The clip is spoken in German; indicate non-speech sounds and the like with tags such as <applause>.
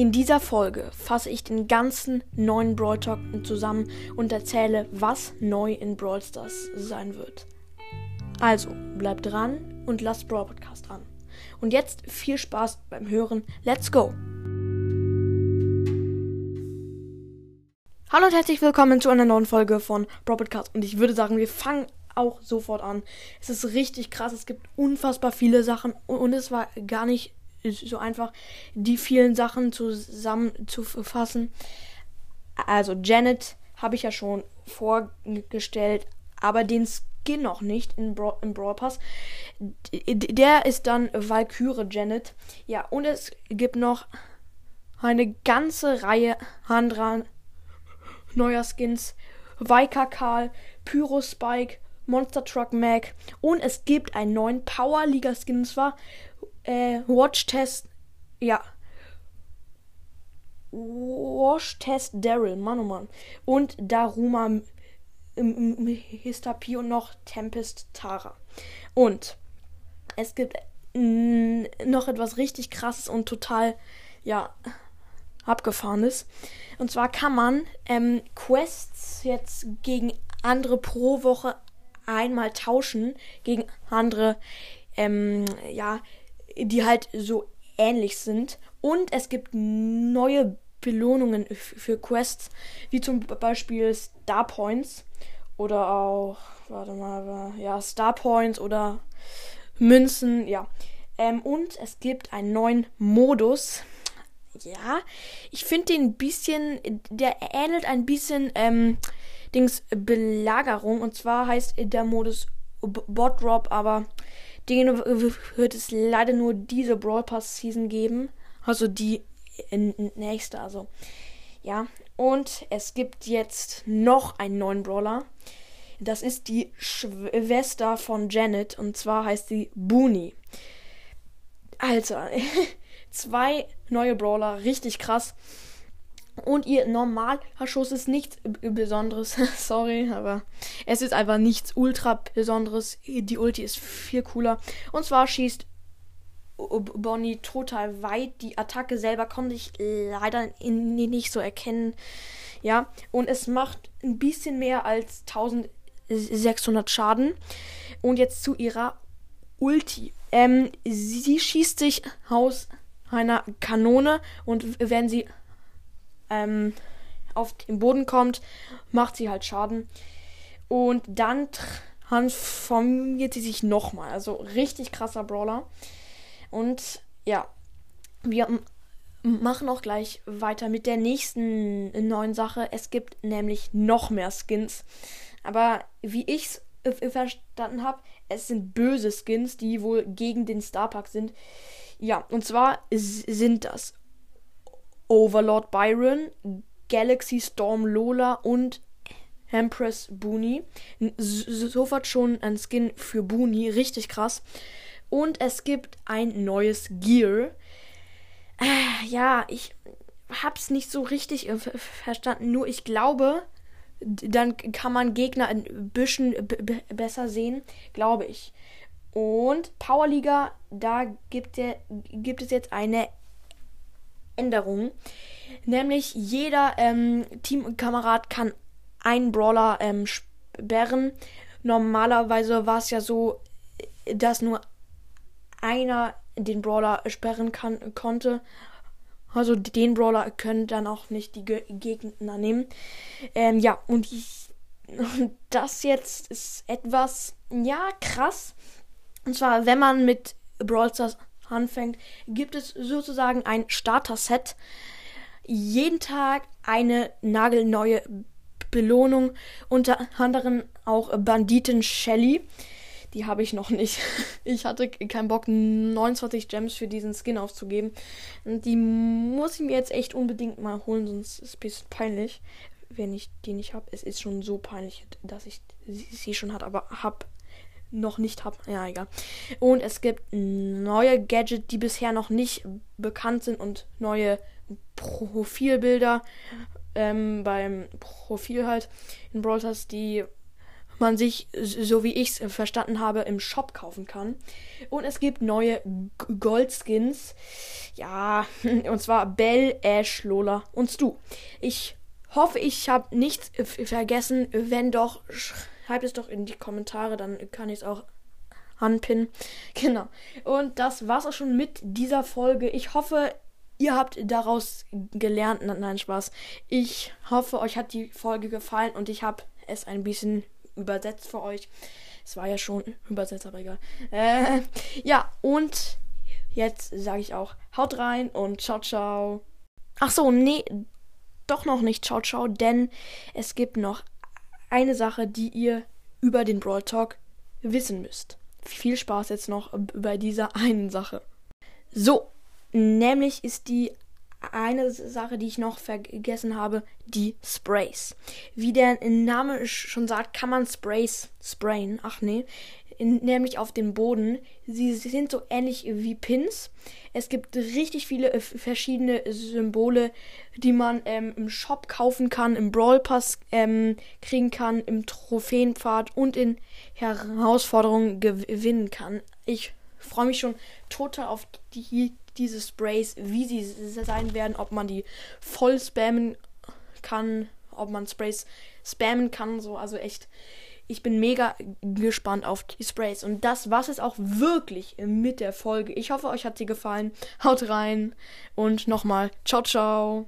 In dieser Folge fasse ich den ganzen neuen Brawl Talk zusammen und erzähle, was neu in Brawl Stars sein wird. Also, bleibt dran und lasst Brawl Podcast dran. Und jetzt viel Spaß beim Hören. Let's go! Hallo und herzlich willkommen zu einer neuen Folge von Brawl Podcast. Und ich würde sagen, wir fangen auch sofort an. Es ist richtig krass. Es gibt unfassbar viele Sachen und es war gar nicht so einfach, die vielen Sachen zusammenzufassen. Also Janet habe ich ja schon vorgestellt, aber den Skin noch nicht in Bra im Brawl Pass. Der ist dann Valkyrie Janet. Ja, und es gibt noch eine ganze Reihe anderer neuer Skins. Vika Karl, Pyro Spike, Monster Truck Mac und es gibt einen neuen Power Liga Skin. Und zwar äh, Watch Test, ja. Watch Test Daryl, Mann oh Mann. Und Daruma Histapi und noch Tempest Tara. Und es gibt noch etwas richtig krasses und total, ja, abgefahrenes. Und zwar kann man ähm, Quests jetzt gegen andere pro Woche einmal tauschen, gegen andere, ähm, ja, die halt so ähnlich sind. Und es gibt neue Belohnungen für Quests, wie zum Beispiel Star Points oder auch, warte mal, ja, Star Points oder Münzen, ja. Ähm, und es gibt einen neuen Modus. Ja, ich finde den ein bisschen, der ähnelt ein bisschen, ähm, Dings Belagerung. Und zwar heißt der Modus Bot Drop, aber den wird es leider nur diese Brawl Pass Season geben. Also die nächste, also. Ja. Und es gibt jetzt noch einen neuen Brawler. Das ist die Schwester von Janet. Und zwar heißt sie Booney. Alter. <laughs> Zwei neue Brawler. Richtig krass. Und ihr normaler Schuss ist nichts Besonderes. <laughs> Sorry, aber es ist einfach nichts ultra Besonderes. Die Ulti ist viel cooler. Und zwar schießt Bonnie total weit. Die Attacke selber konnte ich leider nicht so erkennen. Ja, und es macht ein bisschen mehr als 1600 Schaden. Und jetzt zu ihrer Ulti. Ähm, sie schießt sich aus einer Kanone und wenn sie ähm, auf den Boden kommt, macht sie halt Schaden. Und dann transformiert sie sich nochmal. Also richtig krasser Brawler. Und ja, wir machen auch gleich weiter mit der nächsten neuen Sache. Es gibt nämlich noch mehr Skins. Aber wie ich es verstanden habe, es sind böse Skins, die wohl gegen den Starpark sind. Ja, und zwar sind das Overlord Byron, Galaxy Storm Lola und Empress Booney. Sofort schon ein Skin für Booney, richtig krass. Und es gibt ein neues Gear. Äh, ja, ich hab's nicht so richtig äh, verstanden. Nur ich glaube, dann kann man Gegner ein bisschen besser sehen, glaube ich. Und Powerliga, da gibt, der, gibt es jetzt eine Änderung. Nämlich jeder ähm, Teamkamerad kann einen Brawler ähm, sperren. Normalerweise war es ja so, dass nur einer den Brawler sperren kann, konnte. Also den Brawler können dann auch nicht die Ge Gegner nehmen. Ähm, ja, und ich, das jetzt ist etwas, ja, krass. Und zwar, wenn man mit Brawl anfängt, gibt es sozusagen ein Starter-Set. Jeden Tag eine nagelneue Belohnung, unter anderem auch Banditen Shelly. Die habe ich noch nicht. <laughs> Ich hatte keinen Bock, 29 Gems für diesen Skin aufzugeben. Die muss ich mir jetzt echt unbedingt mal holen, sonst ist es ein bisschen peinlich, wenn ich die nicht habe. Es ist schon so peinlich, dass ich sie schon hat, aber habe noch nicht habe. Ja, egal. Und es gibt neue Gadgets, die bisher noch nicht bekannt sind und neue Profilbilder ähm, beim Profil halt in Brawl Stars, die man sich, so wie ich es verstanden habe, im Shop kaufen kann. Und es gibt neue Goldskins. Ja, <laughs> und zwar Bell, Ash, Lola und Stu. Ich hoffe, ich habe nichts vergessen. Wenn doch, schreibt es doch in die Kommentare, dann kann ich es auch anpinnen. <laughs> Genau. Und das war's auch schon mit dieser Folge. Ich hoffe, ihr habt daraus gelernt. Nein, Spaß. Ich hoffe, euch hat die Folge gefallen und ich habe es ein bisschen übersetzt für euch. Es war ja schon <laughs> übersetzt, aber egal. Äh, ja, und jetzt sage ich auch, haut rein und ciao, ciao. Ach so, nee, doch noch nicht ciao, ciao, denn es gibt noch eine Sache, die ihr über den Brawl Talk wissen müsst. Viel Spaß jetzt noch bei dieser <laughs> einen Sache. So, nämlich ist die eine Sache, die ich noch vergessen habe, die Sprays. Wie der Name schon sagt, kann man Sprays sprayen. Ach nee, in, nämlich auf dem Boden. Sie sind so ähnlich wie Pins. Es gibt richtig viele äh, verschiedene Symbole, die man ähm, im Shop kaufen kann, im Brawl Pass ähm, kriegen kann, im Trophäenpfad und in Herausforderungen gewinnen kann. Ich freue mich schon total auf die, diese Sprays, wie sie sein werden, ob man die voll spammen kann, ob man Sprays spammen kann, so, also echt. Ich bin mega gespannt auf die Sprays. Und das war es auch wirklich mit der Folge. Ich hoffe, euch hat sie gefallen. Haut rein und nochmal, ciao, ciao.